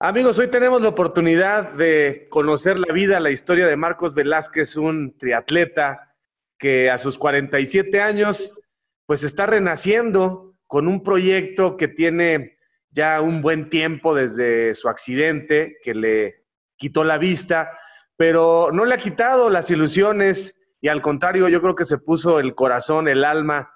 Amigos, hoy tenemos la oportunidad de conocer la vida, la historia de Marcos Velázquez, un triatleta que a sus 47 años pues está renaciendo con un proyecto que tiene ya un buen tiempo desde su accidente que le quitó la vista, pero no le ha quitado las ilusiones y al contrario yo creo que se puso el corazón, el alma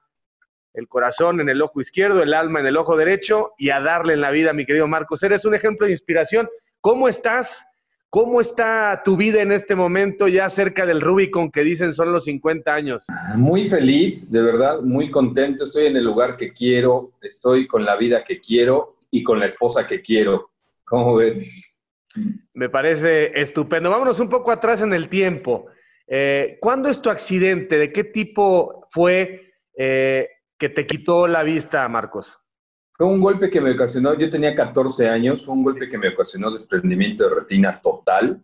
el corazón en el ojo izquierdo, el alma en el ojo derecho y a darle en la vida, mi querido Marcos. Eres un ejemplo de inspiración. ¿Cómo estás? ¿Cómo está tu vida en este momento ya cerca del Rubicon que dicen son los 50 años? Muy feliz, de verdad, muy contento. Estoy en el lugar que quiero, estoy con la vida que quiero y con la esposa que quiero. ¿Cómo ves? Me parece estupendo. Vámonos un poco atrás en el tiempo. Eh, ¿Cuándo es tu accidente? ¿De qué tipo fue? Eh, que te quitó la vista, Marcos? Fue un golpe que me ocasionó, yo tenía 14 años, fue un golpe que me ocasionó desprendimiento de retina total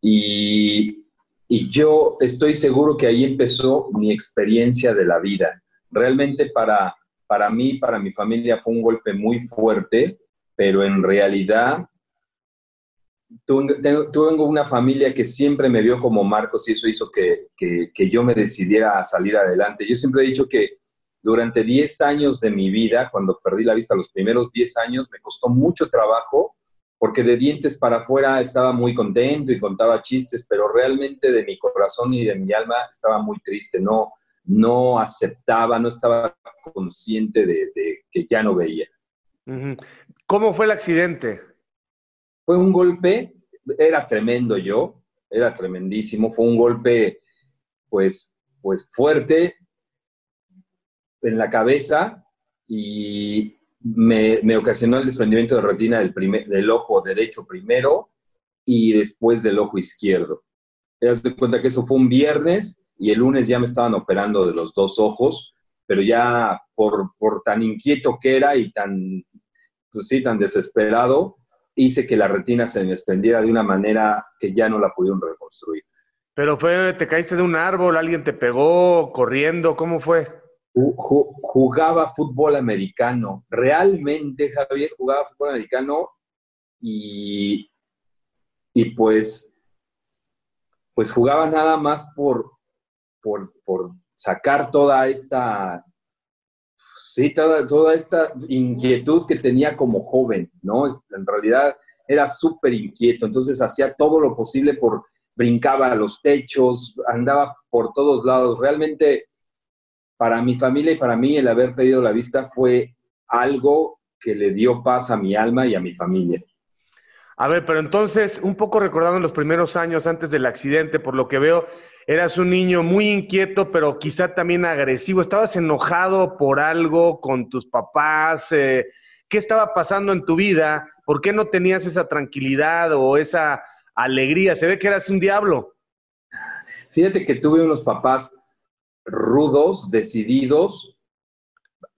y, y yo estoy seguro que ahí empezó mi experiencia de la vida. Realmente para, para mí, para mi familia fue un golpe muy fuerte, pero en realidad tuve, una familia que siempre me vio como Marcos y eso hizo que, que, que yo me decidiera a salir adelante. Yo siempre he dicho que durante 10 años de mi vida, cuando perdí la vista, los primeros 10 años, me costó mucho trabajo porque de dientes para afuera estaba muy contento y contaba chistes, pero realmente de mi corazón y de mi alma estaba muy triste, no, no aceptaba, no estaba consciente de, que ya no veía. ¿Cómo fue el accidente? Fue un golpe, era tremendo yo, era tremendísimo, fue un golpe pues, pues fuerte, en la cabeza y me, ocasionó el desprendimiento de retina del, primer, del ojo derecho primero y después del ojo izquierdo. Te das cuenta que eso fue un viernes y el lunes ya me estaban operando de los dos ojos, pero ya por, por tan inquieto que era y tan, pues sí, tan desesperado, hice que la retina se me desprendiera de una manera que ya no la pudieron reconstruir. Pero fue, te caíste de un árbol, alguien te pegó corriendo, ¿cómo fue? Jugaba fútbol americano. Realmente, Javier, jugaba fútbol americano y, y pues, pues jugaba nada más por, por, sacar toda esta, sí, toda, toda, esta inquietud que tenía como joven, ¿no? En realidad era súper inquieto, entonces hacía todo lo posible por, brincaba a los techos, andaba por todos lados. Realmente para mi familia y para mí el haber pedido la vista fue algo que le dio paz a mi alma y a mi familia. A ver, pero entonces, un poco recordando los primeros años antes del accidente, por lo que veo, eras un niño muy inquieto, pero quizá también agresivo. ¿Estabas enojado por algo con tus papás? Eh, ¿Qué estaba pasando en tu vida? ¿Por qué no tenías esa tranquilidad o esa alegría? Se ve que eras un diablo. Fíjate que tuve unos papás rudos, decididos,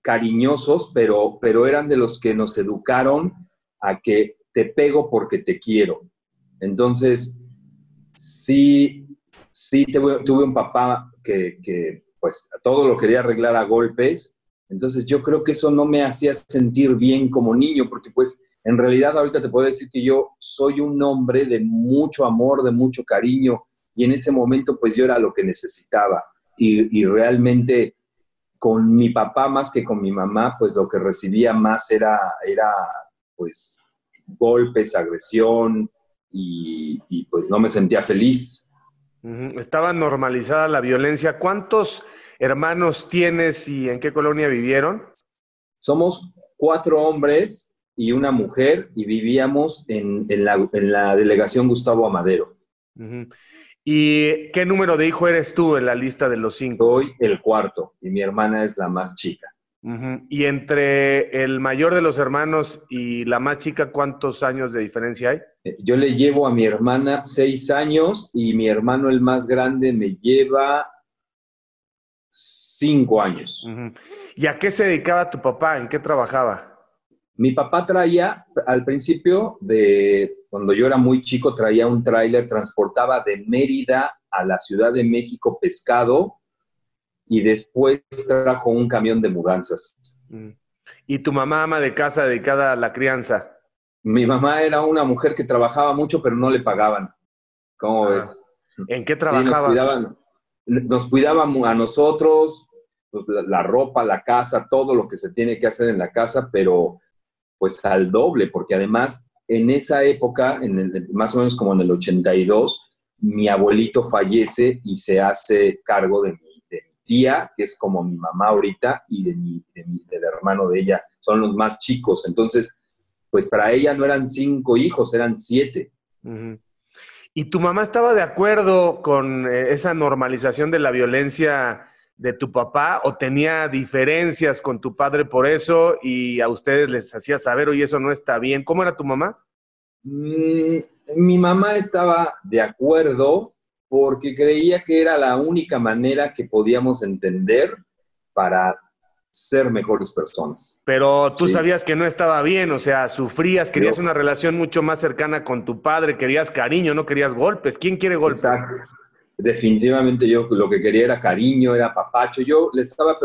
cariñosos, pero, pero eran de los que nos educaron a que te pego porque te quiero. Entonces, sí, sí tuve, un papá que, que, pues todo lo quería arreglar a golpes. Entonces yo creo que eso no me hacía sentir bien como niño, porque pues en realidad ahorita te puedo decir que yo soy un hombre de mucho amor, de mucho cariño, y en ese momento pues yo era lo que necesitaba y, realmente con mi papá más que con mi mamá, pues lo que recibía más era, era pues golpes, agresión y, pues no me sentía feliz. Estaba normalizada la violencia. ¿Cuántos hermanos tienes y en qué colonia vivieron? Somos cuatro hombres y una mujer y vivíamos en, la, delegación Gustavo Amadero. ¿Y qué número de hijo eres tú en la lista de los cinco? Soy el cuarto y mi hermana es la más chica. ¿Y entre el mayor de los hermanos y la más chica, cuántos años de diferencia hay? Eh, yo le llevo a mi hermana seis años y mi hermano, el más grande, me lleva cinco años. ¿Y a qué se dedicaba tu papá? ¿En qué trabajaba? Mi papá traía, al principio de cuando yo era muy chico, traía un tráiler, transportaba de Mérida a la Ciudad de México pescado y después trajo un camión de mudanzas. Mm. ¿Y tu mamá ama de casa dedicada a la crianza? Mi mamá era una mujer que trabajaba mucho, pero no le pagaban. ¿Cómo Ah, ves? ¿En qué Sí, trabajaba? nos cuidaban, nos cuidaban a nosotros, pues, la, la ropa, la casa, todo lo que se tiene que hacer en la casa, pero pues al doble, porque además en esa época, en el- más o menos como en el 82, mi abuelito fallece y se hace cargo de mi, de mi tía, que es como mi mamá ahorita, y de mi, de mi- del hermano de ella. Son los más chicos. Entonces, pues para ella no eran cinco hijos, eran siete. ¿Y tu mamá estaba de acuerdo con eh, esa normalización de la violencia de tu papá o tenía diferencias con tu padre por eso y a ustedes les hacía saber, oye, eso no está bien? ¿Cómo era tu mamá? Mm, mi mamá estaba de acuerdo porque creía que era la única manera que podíamos entender para ser mejores personas. Pero tú Sí. sabías que no estaba bien, o sea, sufrías, querías Yo- una relación mucho más cercana con tu padre, querías cariño, no querías golpes. ¿Quién quiere golpes? Exacto. Definitivamente yo lo que quería era cariño, era papacho. Yo le estaba,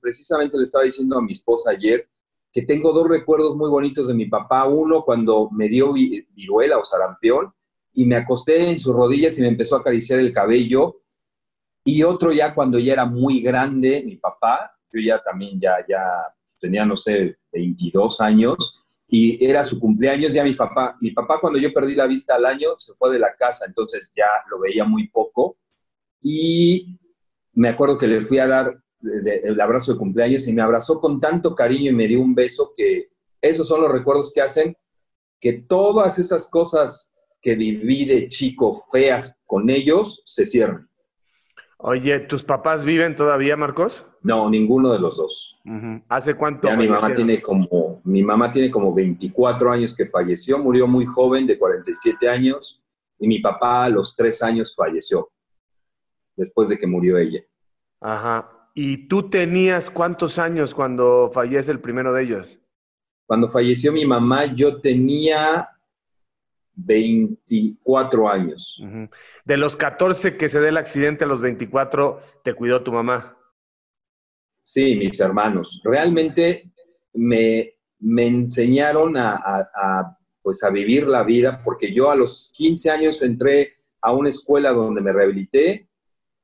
precisamente le estaba diciendo a mi esposa ayer que tengo dos recuerdos muy bonitos de mi papá. Uno cuando me dio vi- viruela o sarampión y me acosté en sus rodillas y me empezó a acariciar el cabello. Y otro ya cuando ya era muy grande, mi papá, yo ya también ya, ya tenía, no sé, 22 años, y era su cumpleaños, ya mi papá, mi papá cuando yo perdí la vista al año se fue de la casa, entonces ya lo veía muy poco, y me acuerdo que le fui a dar el abrazo de cumpleaños y me abrazó con tanto cariño y me dio un beso que esos son los recuerdos que hacen que todas esas cosas que viví de chico feas con ellos se cierran. Oye, ¿tus papás viven todavía, Marcos? No, ninguno de los dos. ¿Hace cuánto? Ya mi mamá tiene como, mi mamá tiene como 24 años que falleció, murió muy joven, de 47 años, y mi papá a los 3 años falleció, después de que murió ella. Ajá. ¿Y tú tenías cuántos años cuando fallece el primero de ellos? Cuando falleció mi mamá, yo tenía 24 años. De los 14 que se dé el accidente a los 24, te cuidó tu mamá. Sí, mis hermanos. Realmente me, me enseñaron a, a- pues a vivir la vida, porque yo a los 15 años entré a una escuela donde me rehabilité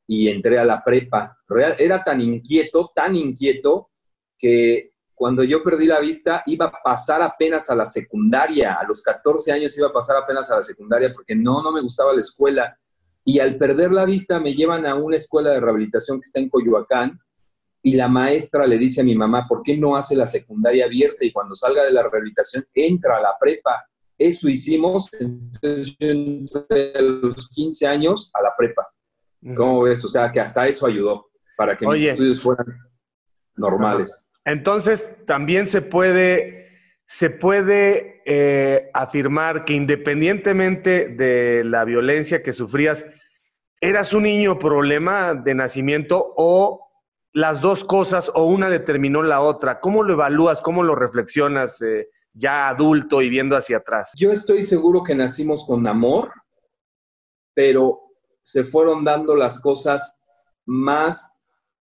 y entré a la prepa. Real- era tan inquieto, tan inquieto, que cuando yo perdí la vista iba a pasar apenas a la secundaria. A los 14 años iba a pasar apenas a la secundaria porque no, no me gustaba la escuela. Y al perder la vista me llevan a una escuela de rehabilitación que está en Coyoacán y la maestra le dice a mi mamá, ¿por qué no hace la secundaria abierta y cuando salga de la rehabilitación entra a la prepa? Eso hicimos, entonces yo entré a los 15 años a la prepa. ¿Cómo ves? O sea, que hasta eso ayudó para que mis estudios fueran normales. Entonces, también se puede, se puede eh, afirmar que independientemente de la violencia que sufrías, ¿eras un niño problema de nacimiento o las dos cosas o una determinó la otra? ¿Cómo lo evalúas? ¿Cómo lo reflexionas eh, ya adulto y viendo hacia atrás? Yo estoy seguro que nacimos con amor, pero se fueron dando las cosas más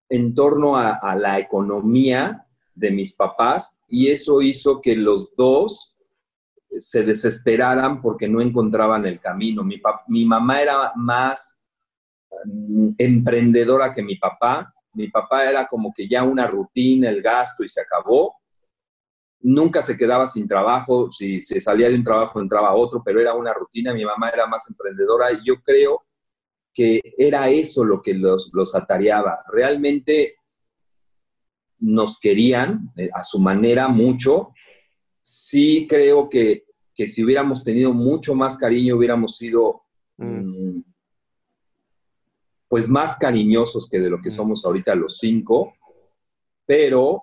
en torno a, la economía de mis papás y eso hizo que los dos se desesperaran porque no encontraban el camino. Mi, mi mamá era más mm, emprendedora que mi papá. Mi papá era como que ya una rutina, el gasto y se acabó. Nunca se quedaba sin trabajo, si se salía de un trabajo entraba a otro, pero era una rutina. Mi mamá era más emprendedora y yo creo que era eso lo que los, los atareaba. Realmente nos querían eh, a su manera mucho. Sí creo que, que si hubiéramos tenido mucho más cariño, hubiéramos sido Mm. Pues más cariñosos que de lo que somos ahorita los cinco, pero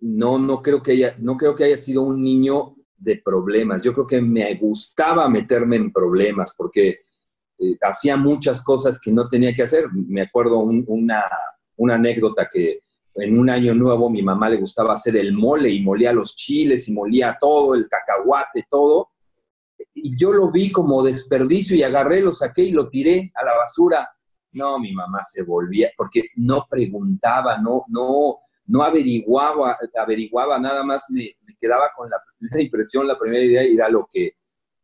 no, no creo que haya, no creo que haya sido un niño de problemas. Yo creo que me gustaba meterme en problemas porque eh, hacía muchas cosas que no tenía que hacer. Me acuerdo un- una, una anécdota que en un año nuevo mi mamá le gustaba hacer el mole y molía los chiles y molía todo, el cacahuate, todo. Y yo lo vi como desperdicio y agarré, lo saqué y lo tiré a la basura. No, mi mamá se volvía, porque no preguntaba, no, no, no averiguaba, averiguaba nada más, me, quedaba con la primera impresión, la primera idea y era lo que,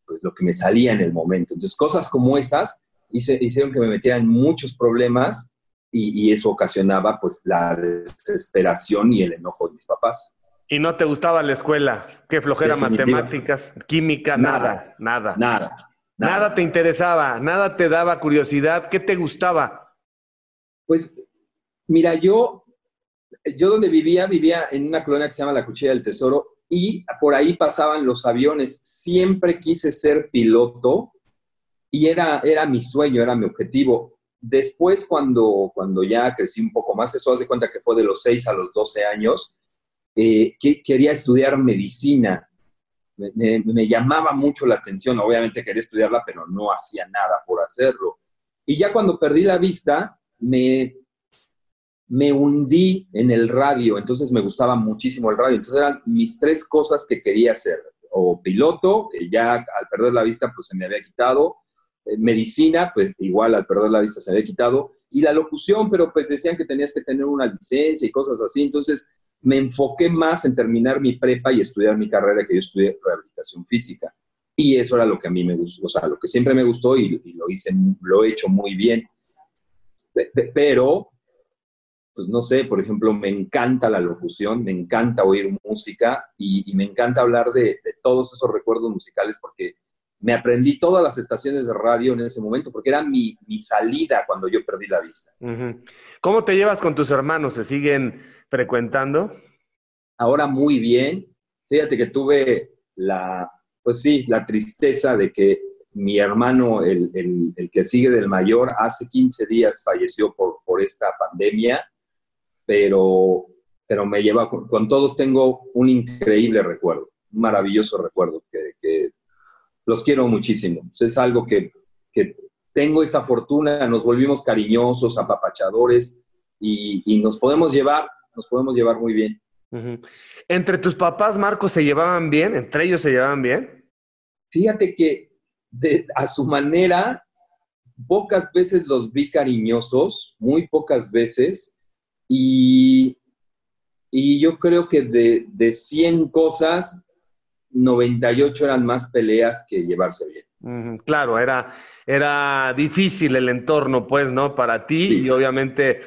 pues, lo que me salía en el momento. Entonces, cosas como esas hicieron que me metiera en muchos problemas y, y, eso ocasionaba pues la desesperación y el enojo de mis papás. ¿Y no te gustaba la escuela? ¿Qué flojera matemáticas, química, nada, nada, nada, nada? Te interesaba, nada te daba curiosidad. ¿Qué te gustaba? Pues, mira, yo, yo donde vivía, vivía en una colonia que se llama La Cuchilla del Tesoro y por ahí pasaban los aviones. Siempre quise ser piloto y era, era mi sueño, era mi objetivo. Después, cuando, cuando ya crecí un poco más, eso hace cuenta que fue de los 6 a los 12 años, eh, que quería estudiar medicina. Me, llamaba mucho la atención, obviamente quería estudiarla, pero no hacía nada por hacerlo. Y ya cuando perdí la vista, me, me hundí en el radio, entonces me gustaba muchísimo el radio. Entonces eran mis tres cosas que quería hacer. O piloto, que ya al perder la vista pues se me había quitado. Eh, medicina, pues igual al perder la vista se había quitado. Y la locución, pero pues decían que tenías que tener una licencia y cosas así. Entonces me enfoqué más en terminar mi prepa y estudiar mi carrera, que yo estudié rehabilitación física. Y eso era lo que a mí me gustó, o sea, lo que siempre me gustó y, lo hice, lo he hecho muy bien. Pero, pues no sé, por ejemplo, me encanta la locución, me encanta oír música y, me encanta hablar de, todos esos recuerdos musicales porque me aprendí todas las estaciones de radio en ese momento porque era mi, salida cuando yo perdí la vista. ¿Cómo te llevas con tus hermanos? ¿Se siguen frecuentando? Ahora muy bien. Fíjate que tuve la, pues sí, la tristeza de que mi hermano, el, que sigue del mayor, hace 15 días falleció por, por esta pandemia, pero, pero me lleva, con, todos tengo un increíble recuerdo, un maravilloso recuerdo que los quiero muchísimo. Es algo que, tengo esa fortuna, nos volvimos cariñosos, apapachadores y, nos podemos llevar, nos podemos llevar muy bien. ¿Entre tus papás, Marcos, se llevaban bien? ¿Entre ellos se llevaban bien? Fíjate que a su manera, pocas veces los vi cariñosos, muy pocas veces, y, y yo creo que de, de 100 cosas, 98 eran más peleas que llevarse bien. claro, era, era difícil el entorno, pues, ¿no? Para ti y obviamente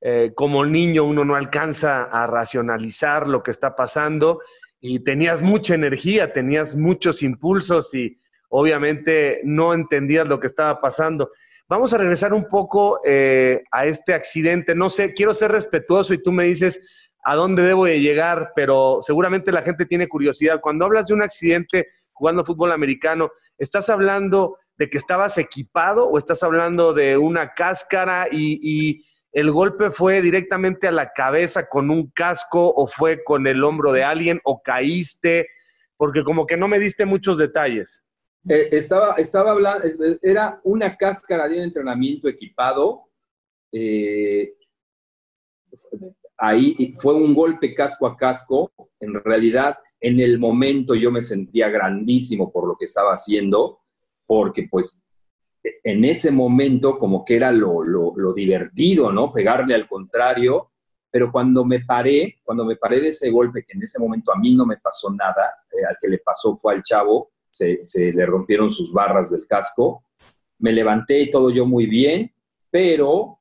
eh, como niño uno no alcanza a racionalizar lo que está pasando y tenías mucha energía, tenías muchos impulsos y obviamente no entendías lo que estaba pasando. Vamos a regresar un poco eh, a este accidente. No sé, quiero ser respetuoso y tú me dices a dónde debo de llegar, pero seguramente la gente tiene curiosidad. Cuando hablas de un accidente jugando fútbol americano, ¿estás hablando de que estabas equipado o estás hablando de una cáscara y, el golpe fue directamente a la cabeza con un casco o fue con el hombro de alguien o caíste? Porque como que no me diste muchos detalles. Eh, estaba, estaba hablando, era una cáscara de un entrenamiento equipado. Eh, ahí fue un golpe casco a casco. En realidad, en el momento yo me sentía grandísimo por lo que estaba haciendo, porque pues en ese momento como que era lo, divertido, ¿no? Pegarle al contrario, pero cuando me paré, cuando me paré de ese golpe, que en ese momento a mí no me pasó nada, eh, al que le pasó fue al chavo, se, se le rompieron sus barras del casco, me levanté y todo yo muy bien, pero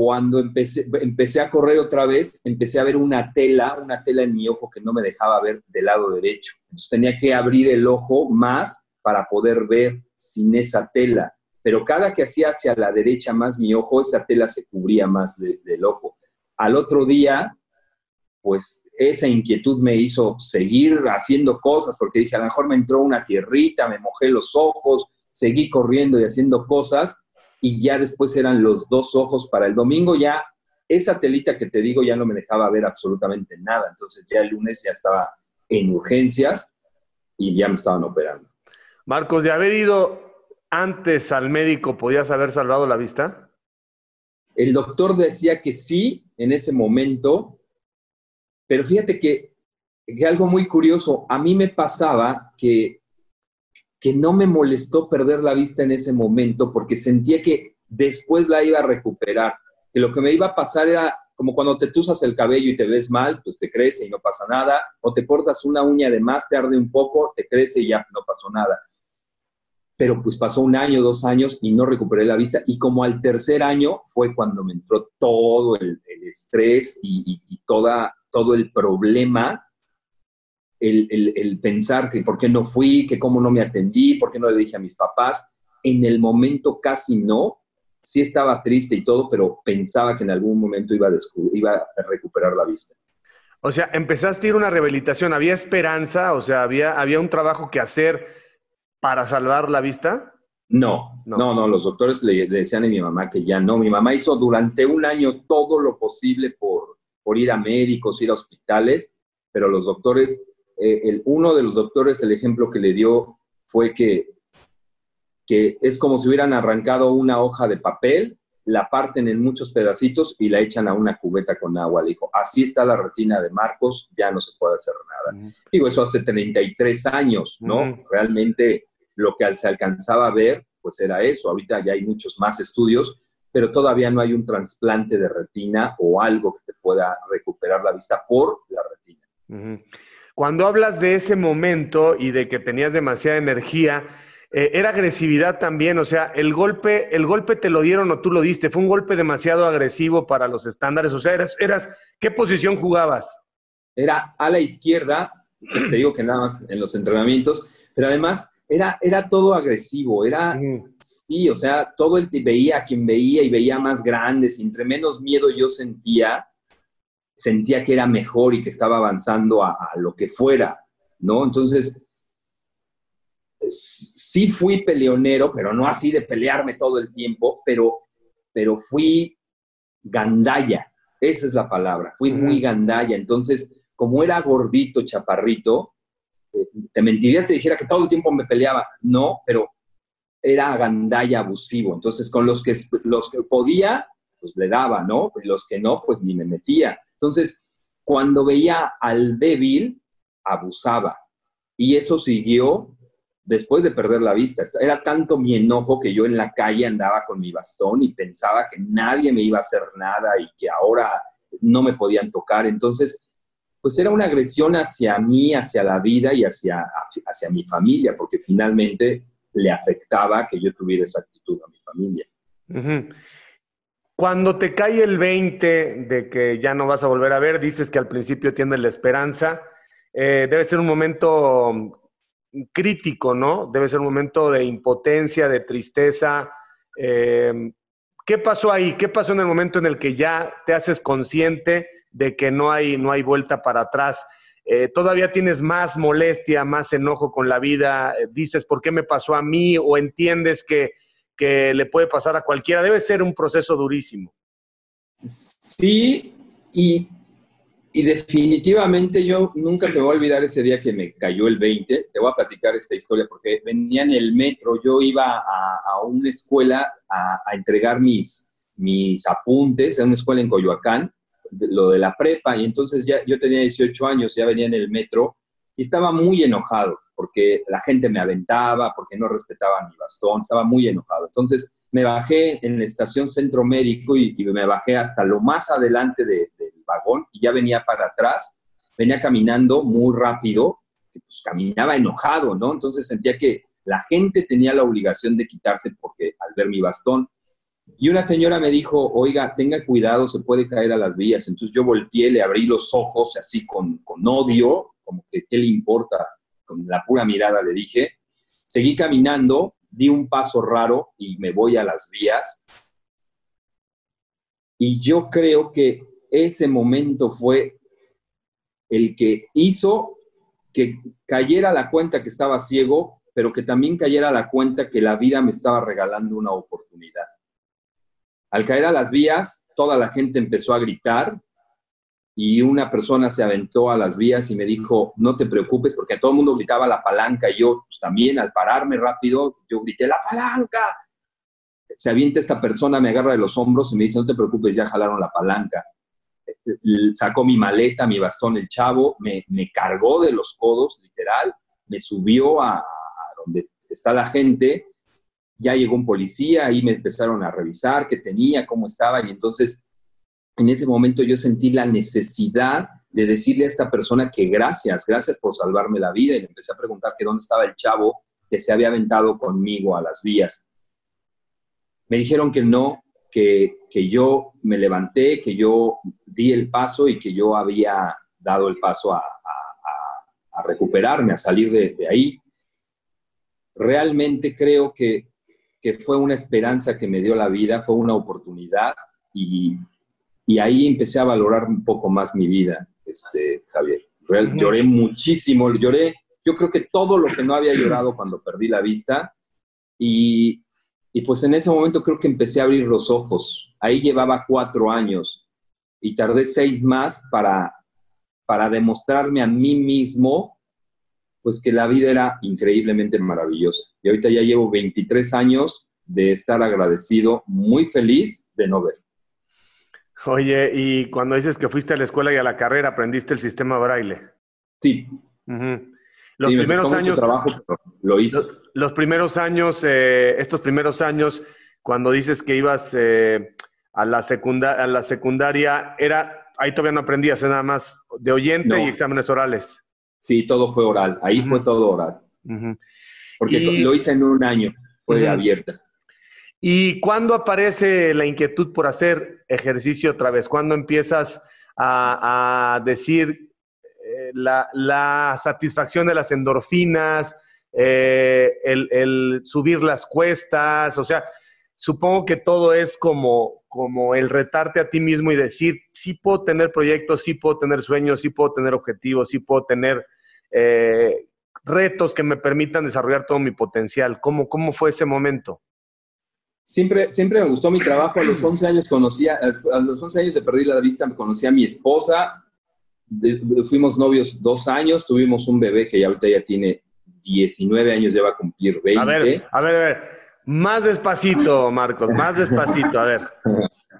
cuando empecé, empecé a correr otra vez, empecé a ver una tela, una tela en mi ojo que no me dejaba ver del lado derecho. Entonces tenía que abrir el ojo más para poder ver sin esa tela. Pero cada que hacía hacia la derecha más mi ojo, esa tela se cubría más del ojo. Al otro día, pues esa inquietud me hizo seguir haciendo cosas, porque dije, a lo mejor me entró una tierrita, me mojé los ojos, seguí corriendo y haciendo cosas, y ya después eran los dos ojos para el domingo, ya esa telita que te digo ya no me dejaba ver absolutamente nada, entonces ya el lunes ya estaba en urgencias y ya me estaban operando. Marcos, de haber ido antes al médico, ¿podías haber salvado la vista? El doctor decía que sí en ese momento, pero fíjate que, que algo muy curioso, a mí me pasaba que que no me molestó perder la vista en ese momento porque sentía que después la iba a recuperar, que lo que me iba a pasar era como cuando te tusas el cabello y te ves mal, pues te crece y no pasa nada, o te cortas una uña de más, te arde un poco, te crece y ya no pasó nada. Pero pues pasó un año, dos años y no recuperé la vista. Y como al tercer año fue cuando me entró todo el, estrés y, toda, todo el problema el, el, pensar que por qué no fui, que cómo no me atendí, por qué no le dije a mis papás. En el momento casi no, sí estaba triste y todo, pero pensaba que en algún momento iba a, iba a recuperar la vista. O sea, empezaste a ir a una rehabilitación, ¿había esperanza? O sea, ¿había, había un trabajo que hacer para salvar la vista? No, no, no, los doctores le, decían a mi mamá que ya no. Mi mamá hizo durante un año todo lo posible por, por ir a médicos, ir a hospitales, pero los doctores eh, el, uno de los doctores, el ejemplo que le dio fue que, que es como si hubieran arrancado una hoja de papel, la parten en muchos pedacitos y la echan a una cubeta con agua. Le dijo, así está la retina de Marcos, ya no se puede hacer nada. Digo, eso hace 33 años, ¿no? Realmente lo que se alcanzaba a ver, pues era eso. Ahorita ya hay muchos más estudios, pero todavía no hay un trasplante de retina o algo que te pueda recuperar la vista por la retina. Cuando hablas de ese momento y de que tenías demasiada energía, eh, era agresividad también, o sea, el golpe, el golpe te lo dieron o tú lo diste, fue un golpe demasiado agresivo para los estándares, o sea, eras, eras ¿qué posición jugabas? Era a la izquierda, te digo que nada más en los entrenamientos, pero además era, era todo agresivo, era, sí, o sea, todo el veía a quien veía y veía más grandes, entre menos miedo yo sentía, sentía que era mejor y que estaba avanzando a, lo que fuera, ¿no? Entonces, sí fui peleonero, pero no así de pelearme todo el tiempo, pero, pero fui gandalla, esa es la palabra, fui muy gandalla. Entonces, como era gordito, chaparrito, eh, te mentiría si te dijera que todo el tiempo me peleaba, no, pero era gandalla abusivo. Entonces, con los que, los que podía, pues le daba, ¿no? Los que no, pues ni me metía. Entonces, cuando veía al débil, abusaba. Y eso siguió después de perder la vista. Era tanto mi enojo que yo en la calle andaba con mi bastón y pensaba que nadie me iba a hacer nada y que ahora no me podían tocar. Entonces, pues era una agresión hacia mí, hacia la vida y hacia, hacia mi familia, porque finalmente le afectaba que yo tuviera esa actitud a mi familia. Cuando te cae el 20 de que ya no vas a volver a ver, dices que al principio tienes la esperanza, eh, debe ser un momento crítico, ¿no? Debe ser un momento de impotencia, de tristeza. Eh, ¿Qué pasó ahí? ¿Qué pasó en el momento en el que ya te haces consciente de que no hay, no hay vuelta para atrás? Eh, todavía tienes más molestia, más enojo con la vida, dices, ¿por qué me pasó a mí? O entiendes que que le puede pasar a cualquiera. Debe ser un proceso durísimo. Sí, y, definitivamente yo nunca se me va a olvidar ese día que me cayó el 20. Te voy a platicar esta historia porque venía en el metro, yo iba a, una escuela a, entregar mis, mis apuntes, a una escuela en Coyoacán, lo de la prepa, y entonces ya yo tenía 18 años, ya venía en el metro y estaba muy enojado porque la gente me aventaba, porque no respetaba mi bastón, estaba muy enojado. Entonces me bajé en la estación Centro Médico y, me bajé hasta lo más adelante del vagón y ya venía para atrás, venía caminando muy rápido, pues caminaba enojado, ¿no? Entonces sentía que la gente tenía la obligación de quitarse porque al ver mi bastón. Y una señora me dijo, oiga, tenga cuidado, se puede caer a las vías. Entonces yo volteé, le abrí los ojos así con, con odio, como que qué le importa, con la pura mirada le dije, seguí caminando, di un paso raro y me voy a las vías. Y yo creo que ese momento fue el que hizo que cayera la cuenta que estaba ciego, pero que también cayera la cuenta que la vida me estaba regalando una oportunidad. Al caer a las vías, toda la gente empezó a gritar, y una persona se aventó a las vías y me dijo, no te preocupes, porque todo el mundo gritaba la palanca y yo pues, también al pararme rápido, yo grité, la palanca. Se avienta esta persona, me agarra de los hombros y me dice, no te preocupes, ya jalaron la palanca. Sacó mi maleta, mi bastón, el chavo, me, cargó de los codos, literal, me subió a, a donde está la gente, ya llegó un policía, ahí me empezaron a revisar qué tenía, cómo estaba, y entonces en ese momento yo sentí la necesidad de decirle a esta persona que gracias, gracias por salvarme la vida y le empecé a preguntar que dónde estaba el chavo que se había aventado conmigo a las vías. Me dijeron que no, que, yo me levanté, que yo di el paso y que yo había dado el paso a, recuperarme, a salir de, ahí. Realmente creo que, que fue una esperanza que me dio la vida, fue una oportunidad y, y ahí empecé a valorar un poco más mi vida, este, Javier. Lloré muchísimo, lloré, yo creo que todo lo que no había llorado cuando perdí la vista y, y pues en ese momento creo que empecé a abrir los ojos. Ahí llevaba cuatro años y tardé seis más para, para demostrarme a mí mismo pues que la vida era increíblemente maravillosa. Y ahorita ya llevo 23 años de estar agradecido, muy feliz de no ver. Oye, y cuando dices que fuiste a la escuela y a la carrera, ¿aprendiste el sistema braille? Sí. Los primeros años. trabajo, lo hice. Los, primeros años, eh, estos primeros años, cuando dices que ibas eh, a, la a la secundaria, era, ahí todavía no aprendías, nada más de oyente y exámenes orales. Sí, todo fue oral. Ahí fue todo oral. Porque lo hice en un año, fue abierta. ¿Y cuándo aparece la inquietud por hacer ejercicio otra vez? ¿Cuándo empiezas a, decir eh, la, satisfacción de las endorfinas, eh, el, subir las cuestas? O sea, supongo que todo es como, como el retarte a ti mismo y decir, sí puedo tener proyectos, sí puedo tener sueños, sí puedo tener objetivos, sí puedo tener eh, retos que me permitan desarrollar todo mi potencial. ¿Cómo, cómo fue ese momento? Siempre, siempre me gustó mi trabajo. A los 11 años conocía, a los 11 años de perdí la vista, conocí a mi esposa. fuimos novios dos años, tuvimos un bebé que ya ahorita ya tiene 19 años, ya va a cumplir 20. A ver, a ver, a ver. Más despacito, Marcos, más despacito. A ver.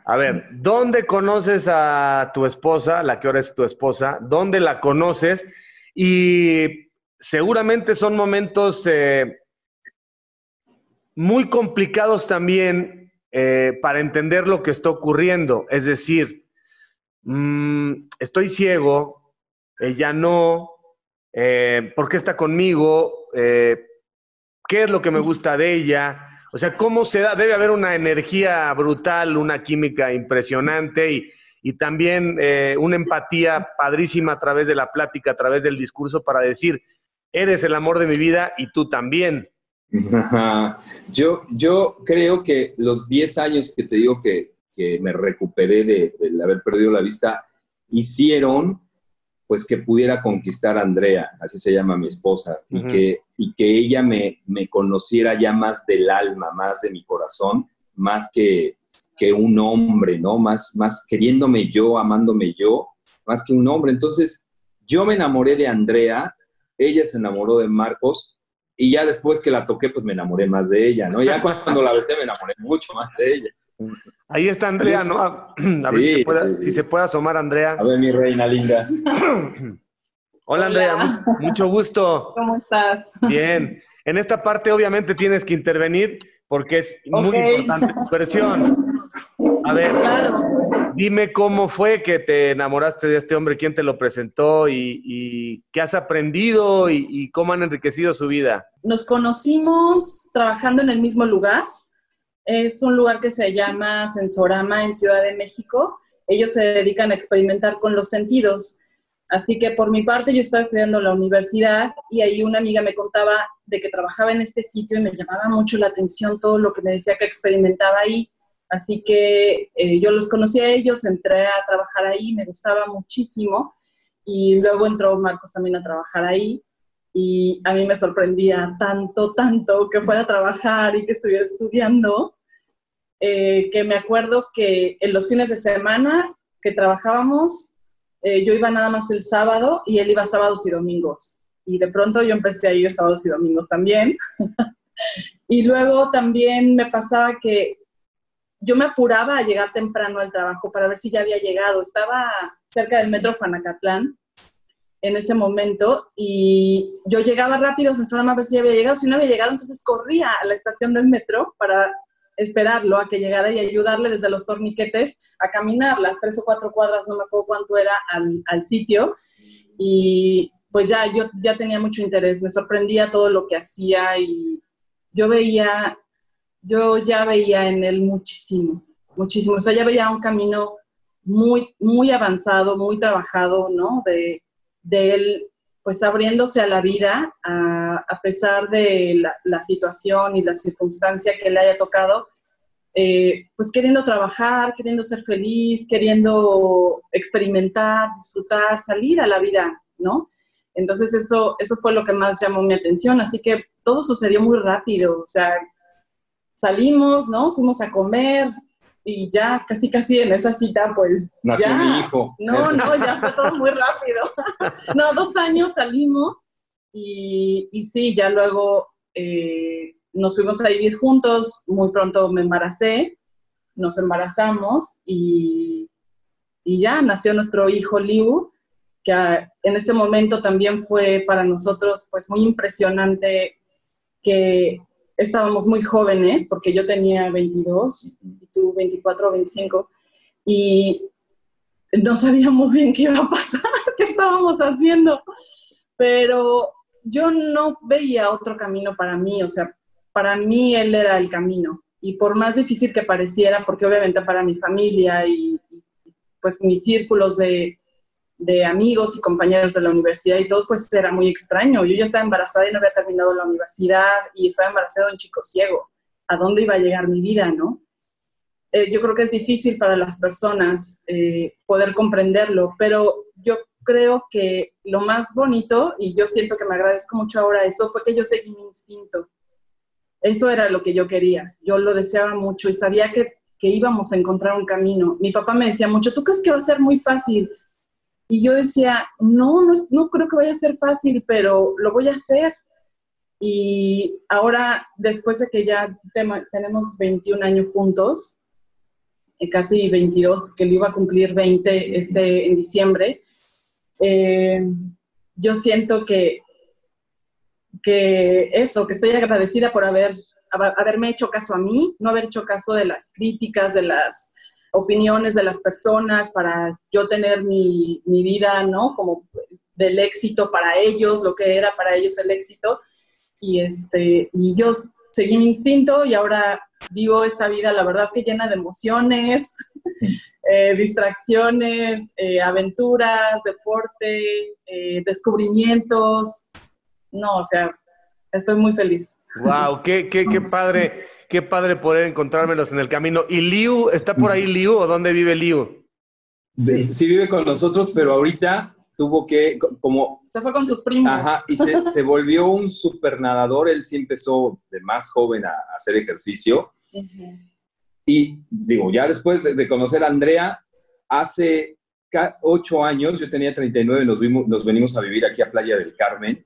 A ver, ¿dónde conoces a tu esposa, la que ahora es tu esposa? ¿Dónde la conoces? Y seguramente son momentos eh, muy complicados también eh, para entender lo que está ocurriendo. Es decir, mm, estoy ciego, ella no, eh, ¿por qué está conmigo? Eh, ¿Qué es lo que me gusta de ella? O sea, ¿cómo se da? Debe haber una energía brutal, una química impresionante y, y también una empatía padrísima a través de la plática, a través del discurso para decir, eres el amor de mi vida y tú también. Yo, yo creo que los 10 años que te digo que, me recuperé de, haber perdido la vista hicieron pues que pudiera conquistar a Andrea, así se llama mi esposa, y, que, y que ella me, me, conociera ya más del alma, más de mi corazón, más que, que un hombre, ¿no? Más, más queriéndome yo, amándome yo, más que un hombre. Entonces, yo me enamoré de Andrea, ella se enamoró de Marcos, y ya después que la toqué, pues me enamoré más de ella, ¿no? Ya cuando la besé me enamoré mucho más de ella. Ahí está Andrea, ¿no? A, ver si, se puede, si, se puede, asomar, Andrea. A ver, mi reina linda. Hola, Andrea, mucho gusto. ¿Cómo estás? Bien. En esta parte, obviamente, tienes que intervenir porque es muy importante tu versión. A ver, dime cómo fue que te enamoraste de este hombre, quién te lo presentó y, qué has aprendido y, cómo han enriquecido su vida. Nos conocimos trabajando en el mismo lugar. Es un lugar que se llama Sensorama en Ciudad de México. Ellos se dedican a experimentar con los sentidos. Así que por mi parte yo estaba estudiando en la universidad y ahí una amiga me contaba de que trabajaba en este sitio y me llamaba mucho la atención todo lo que me decía que experimentaba ahí. Así que eh, yo los conocí a ellos, entré a trabajar ahí, me gustaba muchísimo y luego entró Marcos también a trabajar ahí y a mí me sorprendía tanto, tanto que fuera a trabajar y que estuviera estudiando, eh, que me acuerdo que en los fines de semana que trabajábamos, eh, yo iba nada más el sábado y él iba sábados y domingos. Y de pronto yo empecé a ir sábados y domingos también. y luego también me pasaba que yo me apuraba a llegar temprano al trabajo para ver si ya había llegado. Estaba cerca del metro Juanacatlán en ese momento y yo llegaba rápido, solo a ver si ya había llegado. Si no había llegado, entonces corría a la estación del metro para esperarlo a que llegara y ayudarle desde los torniquetes a caminar las tres o cuatro cuadras, no me acuerdo cuánto era, al, al sitio. Y pues ya yo ya tenía mucho interés, me sorprendía todo lo que hacía y yo veía, yo ya veía en él muchísimo, muchísimo. O sea, ya veía un camino muy, muy avanzado, muy trabajado, ¿no? De, de él pues abriéndose a la vida, a, pesar de la, situación y la circunstancia que le haya tocado, eh, pues queriendo trabajar, queriendo ser feliz, queriendo experimentar, disfrutar, salir a la vida, ¿no? Entonces eso, eso fue lo que más llamó mi atención, así que todo sucedió muy rápido, o sea, salimos, ¿no? Fuimos a comer, y ya casi casi en esa cita pues nació ya, mi hijo. No no ya fue todo muy rápido. No dos años salimos y, y sí ya luego eh, nos fuimos a vivir juntos muy pronto me embaracé nos embarazamos y, y ya nació nuestro hijo Liu que en ese momento también fue para nosotros pues muy impresionante que estábamos muy jóvenes, porque yo tenía 22 y tú 24 o 25, y no sabíamos bien qué iba a pasar, qué estábamos haciendo, pero yo no veía otro camino para mí, o sea, para mí él era el camino, y por más difícil que pareciera, porque obviamente para mi familia y, y pues mis círculos de, de amigos y compañeros de la universidad y todo, pues era muy extraño. Yo ya estaba embarazada y no había terminado la universidad y estaba embarazada de un chico ciego. ¿A dónde iba a llegar mi vida, no? Eh, yo creo que es difícil para las personas eh, poder comprenderlo, pero yo creo que lo más bonito, y yo siento que me agradezco mucho ahora eso, fue que yo seguí mi instinto. Eso era lo que yo quería. Yo lo deseaba mucho y sabía que, que íbamos a encontrar un camino. Mi papá me decía mucho, ¿tú crees que va a ser muy fácil? Y yo decía, no, no, no creo que vaya a ser fácil, pero lo voy a hacer. Y ahora, después de que ya tenemos 21 años juntos, eh, casi 22, porque él iba a cumplir 20 este, en diciembre, eh, yo siento que, que eso, que estoy agradecida por haber, haberme hecho caso a mí, no haber hecho caso de las críticas, de las opiniones de las personas para yo tener mi, mi vida, ¿no? Como del éxito para ellos, lo que era para ellos el éxito. Y, este, y yo seguí mi instinto y ahora vivo esta vida, la verdad que llena de emociones, eh, distracciones, eh, aventuras, deporte, eh, descubrimientos. No, o sea, estoy muy feliz. ¡Wow! ¡Qué, qué, qué padre! Qué padre poder encontrármelos en el camino. ¿Y Liu, está por ahí Liu o dónde vive Liu? Sí. vive con nosotros, pero ahorita tuvo que, como... Se fue con sus primos. Ajá, y se, volvió un super nadador. Él sí empezó de más joven a, hacer ejercicio. Y digo, ya después de, conocer a Andrea, hace ocho años, yo tenía 39, nos, vimos, nos venimos a vivir aquí a Playa del Carmen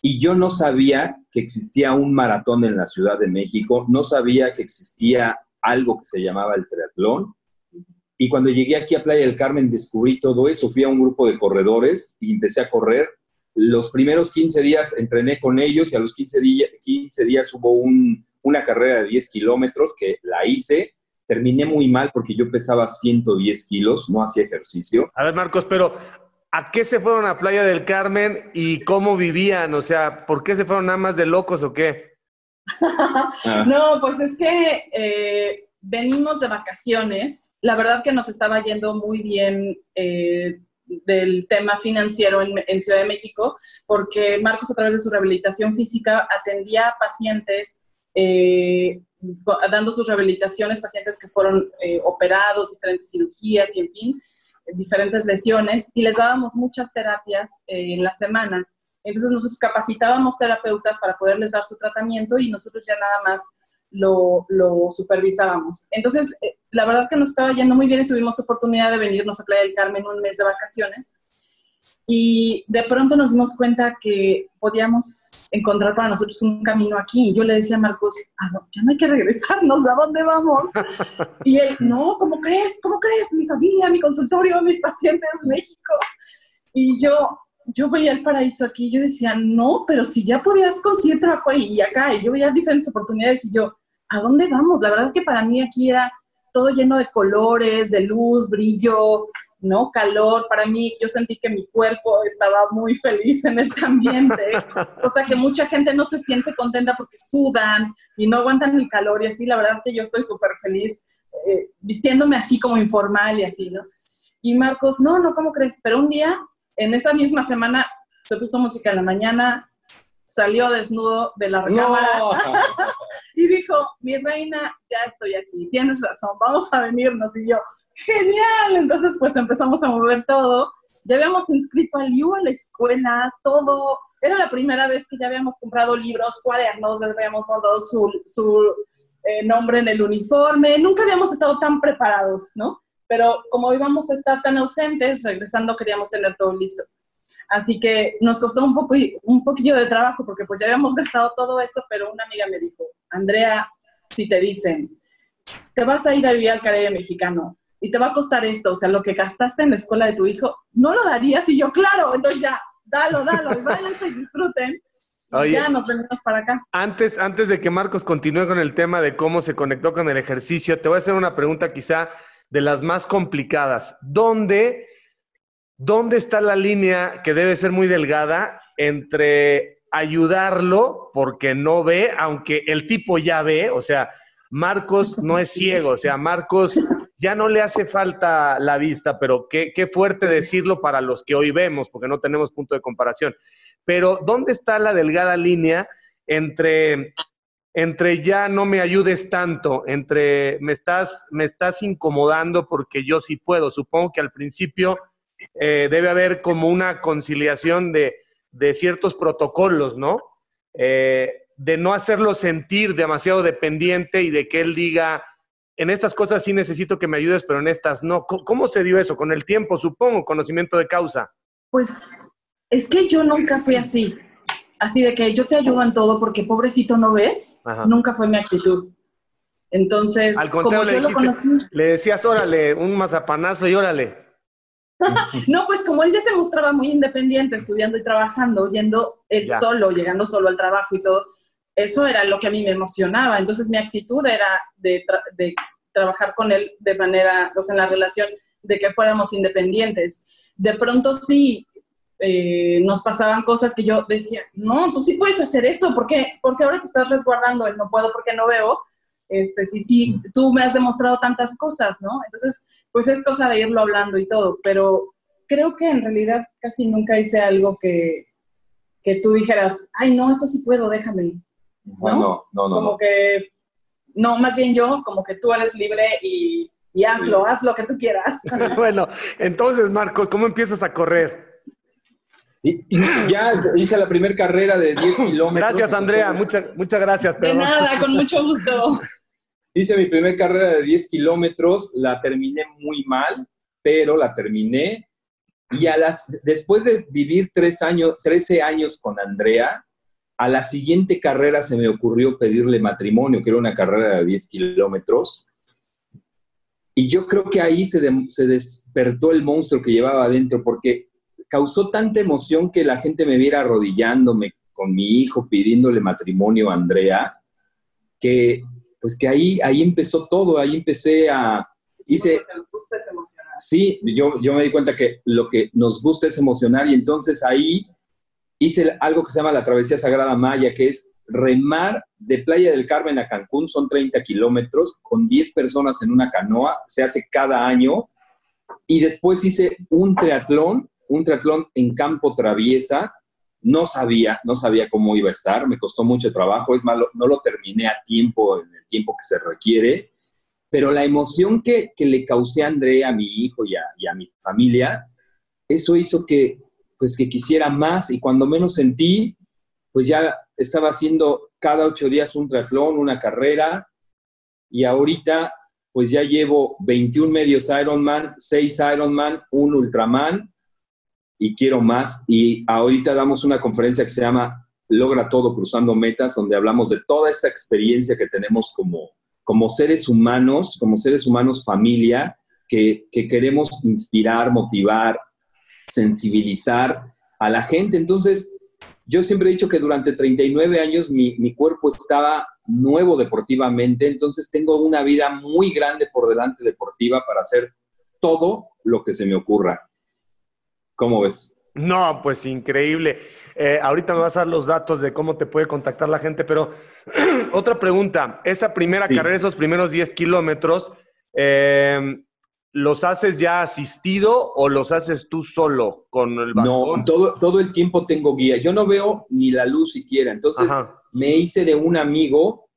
y yo no sabía que existía un maratón en la Ciudad de México, no sabía que existía algo que se llamaba el triatlón. Y cuando llegué aquí a Playa del Carmen descubrí todo eso, fui a un grupo de corredores y empecé a correr. Los primeros 15 días entrené con ellos y a los 15, 15 días hubo una carrera de 10 kilómetros que la hice. Terminé muy mal porque yo pesaba 110 kilos, no hacía ejercicio. A ver, Marcos, pero ¿A qué se fueron a Playa del Carmen y cómo vivían? O sea, ¿por qué se fueron nada más de locos o qué? no, pues es que eh, venimos de vacaciones. La verdad que nos estaba yendo muy bien eh, del tema financiero en, Ciudad de México, porque Marcos a través de su rehabilitación física atendía a pacientes eh, dando sus rehabilitaciones, pacientes que fueron operados, diferentes cirugías y en fin diferentes lesiones y les dábamos muchas terapias eh, en la semana. Entonces nosotros capacitábamos terapeutas para poderles dar su tratamiento y nosotros ya nada más lo, supervisábamos. Entonces, eh, la verdad que nos estaba yendo muy bien y tuvimos oportunidad de venirnos a Playa del Carmen un mes de vacaciones. Y de pronto nos dimos cuenta que podíamos encontrar para nosotros un camino aquí. Y yo le decía a Marcos, ya no hay que regresarnos, ¿a dónde vamos? Y él, no, ¿cómo crees? ¿Cómo crees? Mi familia, mi consultorio, mis pacientes, México. Y yo, yo veía el paraíso aquí y yo decía, no, pero si ya podías conseguir trabajo ahí y acá, y yo veía diferentes oportunidades y yo, ¿a dónde vamos? La verdad que para mí aquí era todo lleno de colores, de luz, brillo, ¿no? Calor. Para mí, yo sentí que mi cuerpo estaba muy feliz en este ambiente, o sea que mucha gente no se siente contenta porque sudan y no aguantan el calor y así. La verdad que yo estoy súper feliz eh, vistiéndome así como informal y así, ¿no? Y Marcos, no, no, ¿cómo crees? Pero un día, en esa misma semana, se puso música en la mañana, salió desnudo de la recámara y dijo, mi reina, ya estoy aquí, tienes razón, vamos a venirnos. Y yo, genial. Entonces, pues empezamos a mover todo. Ya habíamos inscrito al IU a la escuela, todo. Era la primera vez que ya habíamos comprado libros, cuadernos, les habíamos mandado su, su eh, nombre en el uniforme. Nunca habíamos estado tan preparados, ¿no? Pero como íbamos a estar tan ausentes, regresando queríamos tener todo listo. Así que nos costó un, poco, un poquillo de trabajo porque pues ya habíamos gastado todo eso, pero una amiga me dijo, Andrea, si te dicen, te vas a ir a vivir al Caribe mexicano y te va a costar esto, o sea, lo que gastaste en la escuela de tu hijo, ¿no lo darías? Y yo, claro, entonces ya, dalo, dalo, y váyanse y disfruten. y ya nos venimos para acá. Antes, antes de que Marcos continúe con el tema de cómo se conectó con el ejercicio, te voy a hacer una pregunta quizá de las más complicadas. ¿Dónde ¿dónde está la línea que debe ser muy delgada entre ayudarlo porque no ve, aunque el tipo ya ve, o sea, Marcos no es ciego, o sea, Marcos ya no le hace falta la vista, pero qué, qué fuerte decirlo para los que hoy vemos, porque no tenemos punto de comparación. Pero ¿dónde está la delgada línea entre entre ya no me ayudes tanto, entre me estás, me estás incomodando porque yo sí puedo. Supongo que al principio eh, debe haber como una conciliación de, ciertos protocolos, ¿no? Eh, de no hacerlo sentir demasiado dependiente y de que él diga, en estas cosas sí necesito que me ayudes, pero en estas no. ¿Cómo se dio eso? Con el tiempo, supongo, conocimiento de causa. Pues es que yo nunca fui así. Así de que yo te ayudo en todo porque pobrecito no ves, nunca fue mi actitud. Entonces, como yo lo conocí. Le decías, órale, un mazapanazo y órale. no, pues como él ya se mostraba muy independiente, estudiando y trabajando, yendo él solo, llegando solo al trabajo y todo, eso era lo que a mí me emocionaba. Entonces mi actitud era de, trabajar con él de manera, sea, en la relación de que fuéramos independientes. De pronto sí eh, nos pasaban cosas que yo decía, no, tú sí puedes hacer eso, ¿por qué? Porque ahora te estás resguardando, no puedo porque no veo. Este, sí, sí, tú me has demostrado tantas cosas, ¿no? Entonces, pues es cosa de irlo hablando y todo, pero creo que en realidad casi nunca hice algo que, que tú dijeras, ay, no, esto sí puedo, déjame. No, no, no, no. Como que, no, más bien yo, como que tú eres libre y, y hazlo, haz lo que tú quieras. bueno, entonces, Marcos, ¿cómo empiezas a correr? Y, ya hice la primera carrera de 10 kilómetros. Gracias, Andrea. Muchas, muchas gracias. De nada, con mucho gusto. Hice mi primera carrera de 10 kilómetros, la terminé muy mal, pero la terminé. Y a las, después de vivir tres años, 13 años con Andrea, a la siguiente carrera se me ocurrió pedirle matrimonio, que era una carrera de 10 kilómetros. Y yo creo que ahí se, se despertó el monstruo que llevaba adentro, porque causó tanta emoción que la gente me viera arrodillándome con mi hijo pidiéndole matrimonio a Andrea, que pues que ahí, ahí empezó todo, ahí empecé a... Hice, sí, yo, yo me di cuenta que lo que nos gusta es emocionar y entonces ahí hice algo que se llama la Travesía Sagrada Maya, que es remar de Playa del Carmen a Cancún, son 30 kilómetros, con 10 personas en una canoa, se hace cada año, y después hice un triatlón, un triatlón en campo traviesa, no sabía, no sabía cómo iba a estar, me costó mucho trabajo, es malo, no lo terminé a tiempo, en el tiempo que se requiere, pero la emoción que, le causé a Andrea, a mi hijo y a, mi familia, eso hizo que, pues, que quisiera más y cuando menos sentí, pues ya estaba haciendo cada ocho días un triatlón, una carrera, y ahorita pues ya llevo 21 medios Ironman, 6 Ironman, un Ultraman, y quiero más. Y ahorita damos una conferencia que se llama Logra todo cruzando metas, donde hablamos de toda esta experiencia que tenemos como, como seres humanos, como seres humanos familia, que, que queremos inspirar, motivar, sensibilizar a la gente. Entonces, yo siempre he dicho que durante 39 años mi, mi, cuerpo estaba nuevo deportivamente, entonces tengo una vida muy grande por delante deportiva para hacer todo lo que se me ocurra. ¿Cómo ves? No, pues increíble. Eh, ahorita me vas a dar los datos de cómo te puede contactar la gente, pero otra pregunta, esa primera carrera, esos primeros 10 kilómetros, eh, ¿los haces ya asistido o los haces tú solo con el bastón? No, todo, todo el tiempo tengo guía. Yo no veo ni la luz siquiera. Entonces me hice de un amigo,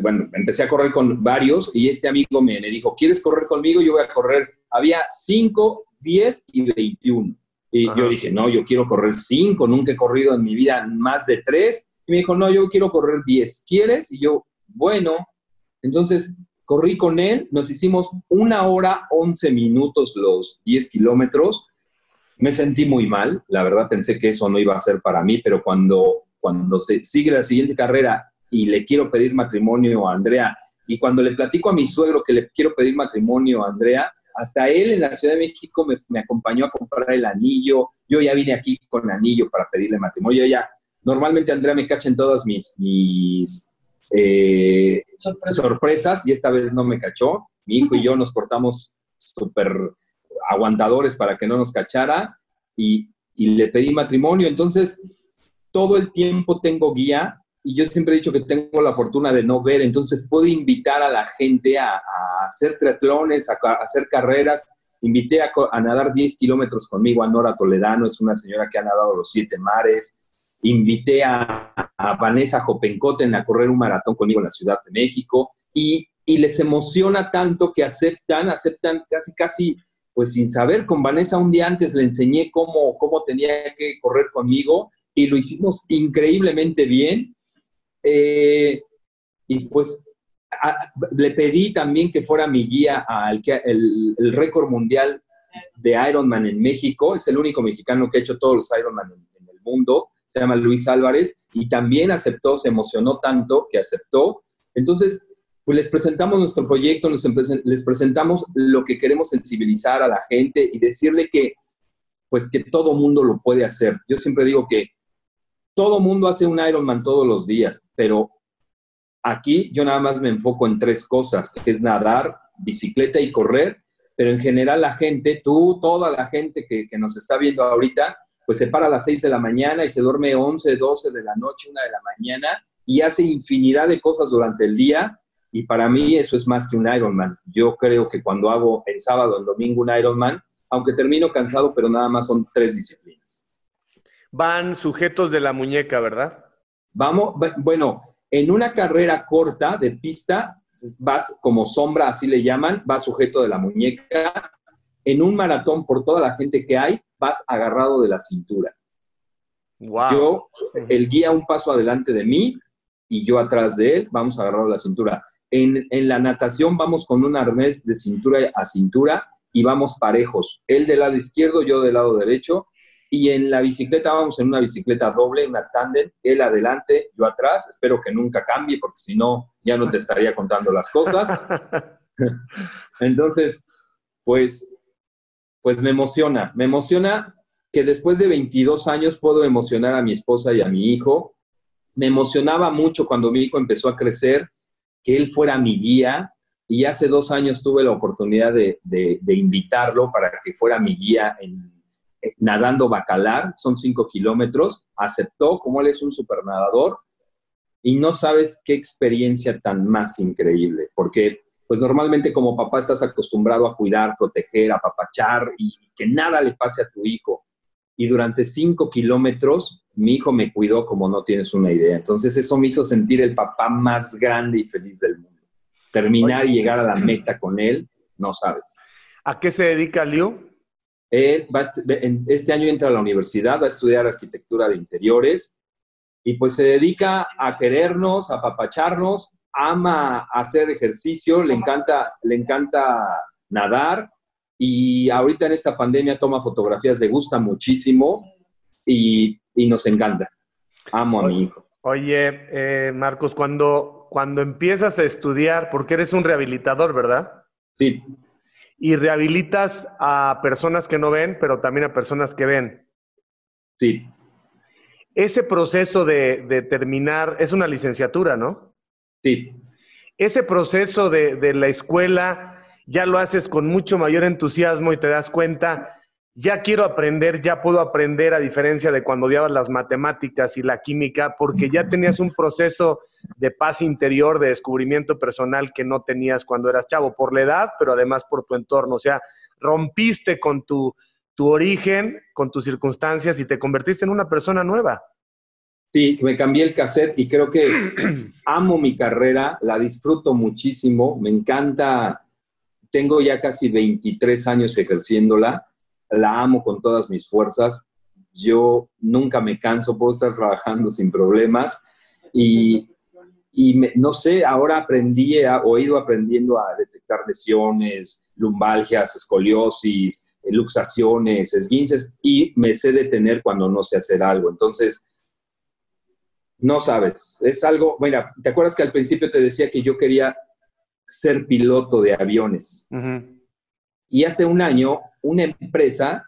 bueno, empecé a correr con varios y este amigo me, me dijo, ¿quieres correr conmigo? Yo voy a correr. Había 5, 10 y 21. Y yo dije, no, yo quiero correr 5, nunca he corrido en mi vida más de 3. Y me dijo, no, yo quiero correr 10. ¿Quieres? Y yo, bueno. Entonces corrí con él, nos hicimos una hora, 11 minutos los 10 kilómetros. Me sentí muy mal, la verdad pensé que eso no iba a ser para mí, pero cuando, cuando se sigue la siguiente carrera y le quiero pedir matrimonio a Andrea, y cuando le platico a mi suegro que le quiero pedir matrimonio a Andrea, hasta él en la Ciudad de México me, acompañó a comprar el anillo. Yo ya vine aquí con anillo para pedirle matrimonio. ya, normalmente Andrea me cacha en todas mis, mis eh, sorpresas y esta vez no me cachó. Mi hijo y yo nos portamos súper aguantadores para que no nos cachara y, le pedí matrimonio. Entonces, todo el tiempo tengo guía y yo siempre he dicho que tengo la fortuna de no ver, entonces puedo invitar a la gente a, hacer triatlones, a, hacer carreras. Invité a, a nadar 10 kilómetros conmigo a Nora Toledano, es una señora que ha nadado los siete mares invité a, Vanessa Jopencoten a correr un maratón conmigo en la Ciudad de México y, les emociona tanto que aceptan, aceptan casi, casi, pues sin saber, con Vanessa un día antes le enseñé cómo, cómo tenía que correr conmigo y lo hicimos increíblemente bien. Eh, y pues le pedí también que fuera mi guía al el, el récord mundial de Ironman en México. Es el único mexicano que ha hecho todos los Ironman en el mundo se llama Luis Álvarez, y también aceptó, se emocionó tanto que aceptó. Entonces, pues les presentamos nuestro proyecto, les, presentamos lo que queremos sensibilizar a la gente y decirle que, pues que todo mundo lo puede hacer. Yo siempre digo que todo mundo hace un Ironman todos los días, pero aquí yo nada más me enfoco en tres cosas, que es nadar, bicicleta y correr, pero en general la gente, tú, toda la gente que, que nos está viendo ahorita, pues se para a las 6 de la mañana y se duerme 11, 12 de la noche, 1 de la mañana y hace infinidad de cosas durante el día. Y para mí eso es más que un Ironman. Yo creo que cuando hago el sábado, el domingo un Ironman, aunque termino cansado, pero nada más son tres disciplinas. Van sujetos de la muñeca, ¿verdad? Vamos, bueno, en una carrera corta de pista, vas como sombra, así le llaman, vas sujeto de la muñeca. En un maratón, por toda la gente que hay, vas agarrado de la cintura. Yo, el guía un paso adelante de mí y yo atrás de él, vamos agarrado de la cintura. En, la natación vamos con un arnés de cintura a cintura y vamos parejos. Él del lado izquierdo, yo del lado derecho. Y en la bicicleta vamos en una bicicleta doble, una tándem, él adelante, yo atrás. Espero que nunca cambie porque si no, ya no te estaría contando las cosas. Entonces, pues pues me emociona, me emociona que después de 22 años puedo emocionar a mi esposa y a mi hijo. Me emocionaba mucho cuando mi hijo empezó a crecer, que él fuera mi guía, y hace dos años tuve la oportunidad de, invitarlo para que fuera mi guía en, nadando bacalar, son cinco kilómetros, aceptó, como él es un supernadador, y no sabes qué experiencia tan más increíble, porque pues normalmente como papá estás acostumbrado a cuidar, proteger, apapachar y que nada le pase a tu hijo. Y durante cinco kilómetros mi hijo me cuidó como no tienes una idea. Entonces eso me hizo sentir el papá más grande y feliz del mundo. Terminar y llegar a la meta con él, no sabes. ¿A qué se dedica Liu? Él va este año entra a la universidad, va a estudiar arquitectura de interiores y pues se dedica a querernos, a apapacharnos ama hacer ejercicio, le encanta, le encanta nadar y ahorita en esta pandemia toma fotografías, le gusta muchísimo y, nos encanta. Amo a mi hijo. Oye, eh, Marcos, cuando, cuando empiezas a estudiar, porque eres un rehabilitador, ¿verdad? Sí. Y rehabilitas a personas que no ven, pero también a personas que ven. Sí. ese proceso de, de terminar, es una licenciatura, ¿no? Sí. Ese proceso de, de la escuela ya lo haces con mucho mayor entusiasmo y te das cuenta ya quiero aprender, ya puedo aprender a diferencia de cuando odiabas las matemáticas y la química, porque ya tenías un proceso de paz interior, de descubrimiento personal que no tenías cuando eras chavo, por la edad, pero además por tu entorno. O sea, rompiste con tu, tu origen, con tus circunstancias y te convertiste en una persona nueva. Sí, me cambié el cassette y creo que amo mi carrera, la disfruto muchísimo, me encanta, tengo ya casi 23 años ejerciéndola la amo con todas mis fuerzas. Yo nunca me canso, puedo estar trabajando sin problemas y, no sé, ahora aprendí, o he ido aprendiendo a detectar lesiones, lumbalgias, escoliosis, luxaciones, esguinces y me sé detener cuando no sé hacer algo. Entonces, no sabes, es algo, mira, ¿te acuerdas que al principio te decía que yo quería ser piloto de aviones? Y hace un año, una empresa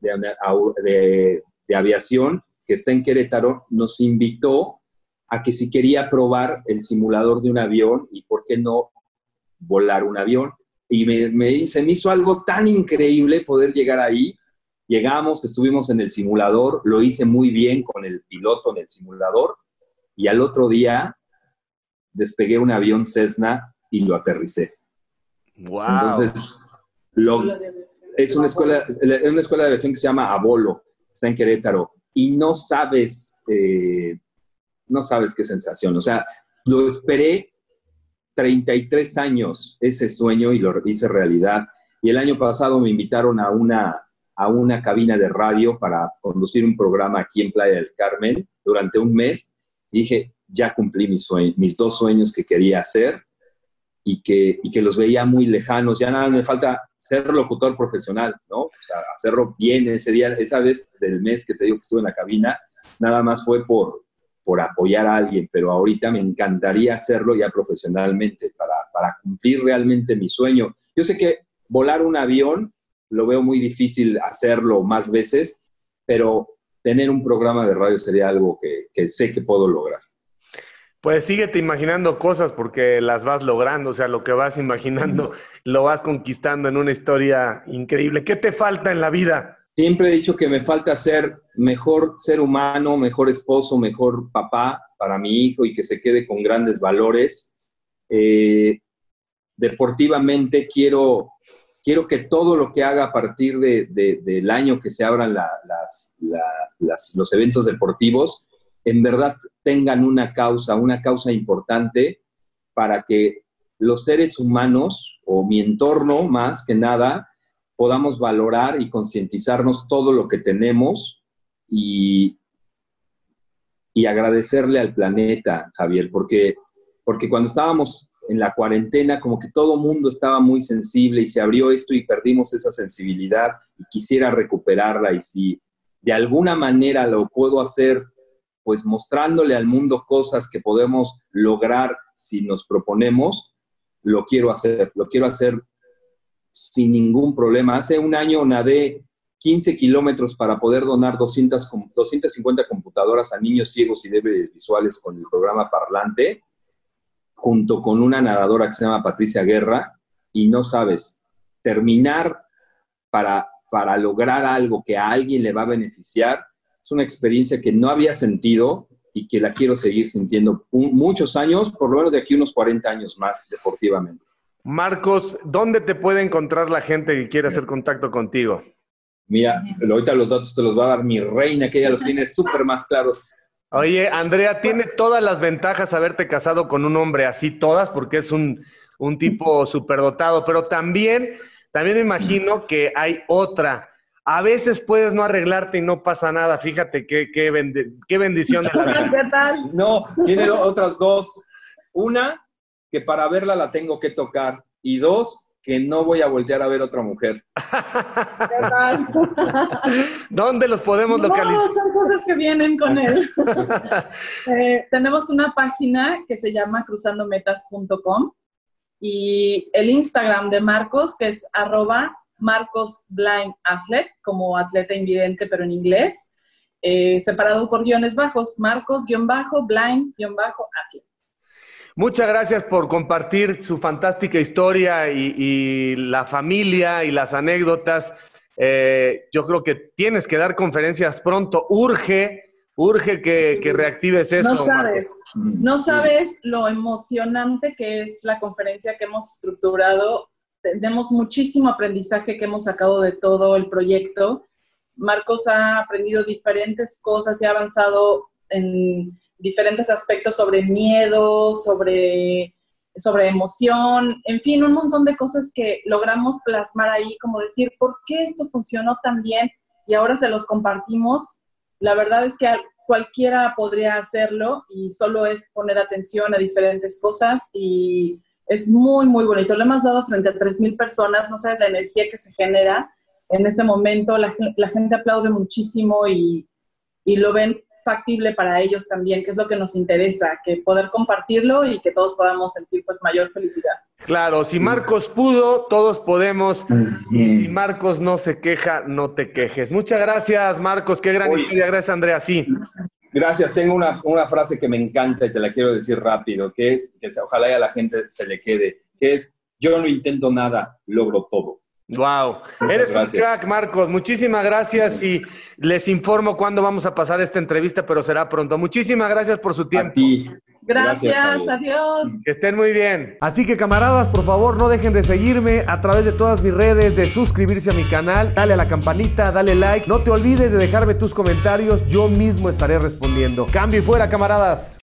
de, aviación que está en Querétaro nos invitó a que si quería probar el simulador de un avión y por qué no volar un avión. Y me, me, se me hizo algo tan increíble poder llegar ahí. Llegamos, estuvimos en el simulador, lo hice muy bien con el piloto en el simulador y al otro día despegué un avión Cessna y lo aterricé. Wow. Entonces, es una escuela, una escuela de aviación que se llama Abolo, está en Querétaro, y no sabes, eh, no sabes qué sensación. O sea, lo esperé 33 años ese sueño y lo hice realidad. Y el año pasado me invitaron a una, a una cabina de radio para conducir un programa aquí en Playa del Carmen durante un mes. Dije, ya cumplí mis, mis dos sueños que quería hacer y que, y que los veía muy lejanos. Ya nada me falta ser locutor profesional, ¿no? O sea, hacerlo bien ese día, esa vez del mes que te digo que estuve en la cabina, nada más fue por, por apoyar a alguien, pero ahorita me encantaría hacerlo ya profesionalmente para, para cumplir realmente mi sueño. Yo sé que volar un avión lo veo muy difícil hacerlo más veces, pero tener un programa de radio sería algo que, que sé que puedo lograr. Pues síguete imaginando cosas porque las vas logrando, o sea, lo que vas imaginando lo vas conquistando en una historia increíble. ¿Qué te falta en la vida? Siempre he dicho que me falta ser mejor ser humano, mejor esposo, mejor papá para mi hijo y que se quede con grandes valores. Eh, deportivamente quiero, quiero que todo lo que haga a partir del año que se abran los eventos deportivos, en verdad tengan una causa, una causa importante para que los seres humanos o mi entorno más que nada podamos valorar y concientizarnos todo lo que tenemos y, y agradecerle al planeta, Javier, porque, porque cuando estábamos en la cuarentena, como que todo mundo estaba muy sensible y se abrió esto y perdimos esa sensibilidad y quisiera recuperarla y si de alguna manera lo puedo hacer pues mostrándole al mundo cosas que podemos lograr si nos proponemos, lo quiero hacer, lo quiero hacer sin ningún problema. Hace un año nadé 15 kilómetros para poder donar 200, 250 computadoras a niños ciegos y débiles visuales con el programa Parlante, junto con una nadadora que se llama Patricia Guerra, y no sabes, terminar para, para lograr algo que a alguien le va a beneficiar, es una experiencia que no había sentido y que la quiero seguir sintiendo muchos años, por lo menos de aquí unos 40 años más deportivamente. Marcos, ¿dónde te puede encontrar la gente que quiere hacer contacto contigo? Mira, ahorita los datos te los va a dar mi reina, que ella los tiene súper más claros. Oye, Andrea, tiene todas las ventajas haberte casado con un hombre así, todas, porque es un, un tipo superdotado, pero también, también me imagino que hay otra a veces puedes no arreglarte y no pasa nada. Fíjate qué, qué, bendición. ¿Qué tal? No, tiene otras dos. Una, que para verla la tengo que tocar. Y dos, que no voy a voltear a ver otra mujer. ¿Dónde los podemos localizar? No, son cosas que vienen con él. Eh, tenemos una página que se llama cruzandometas.com y el Instagram de Marcos, que es arroba Marcos Blind Athlete, como atleta invidente, pero en inglés. eh, separado por guiones bajos, Marcos-Blind-Atlet. Muchas gracias por compartir su fantástica historia y, la familia y las anécdotas. Eh, yo creo que tienes que dar conferencias pronto. Urge, urge que, reactives eso. No sabes, no sabes lo emocionante que es la conferencia que hemos estructurado. Tenemos muchísimo aprendizaje que hemos sacado de todo el proyecto. Marcos ha aprendido diferentes cosas y ha avanzado en diferentes aspectos sobre miedo, sobre, sobre emoción, en fin, un montón de cosas que logramos plasmar ahí, como decir, ¿por qué esto funcionó tan bien? Y ahora se los compartimos. La verdad es que cualquiera podría hacerlo y solo es poner atención a diferentes cosas y es muy, muy bonito. Lo hemos dado frente a 3.000 personas, no sabes la energía que se genera en ese momento, la, la gente aplaude muchísimo y, y lo ven factible para ellos también, que es lo que nos interesa, que poder compartirlo y que todos podamos sentir pues mayor felicidad. Claro, si Marcos pudo, todos podemos. Y si Marcos no se queja, no te quejes. Muchas gracias, Marcos. Qué gran historia. Gracias, Andrea. Sí. Gracias. Tengo una, una, frase que me encanta y te la quiero decir rápido, que es, que ojalá a la gente se le quede, que es, yo no intento nada, logro todo. Wow, eres un crack, Marcos. Muchísimas gracias y les informo cuándo vamos a pasar esta entrevista, pero será pronto. Muchísimas gracias por su tiempo. Gracias, adiós. Que estén muy bien. Así que camaradas, por favor, no dejen de seguirme a través de todas mis redes, de suscribirse a mi canal, dale a la campanita, dale like. No te olvides de dejarme tus comentarios, yo mismo estaré respondiendo. Cambio y fuera, camaradas.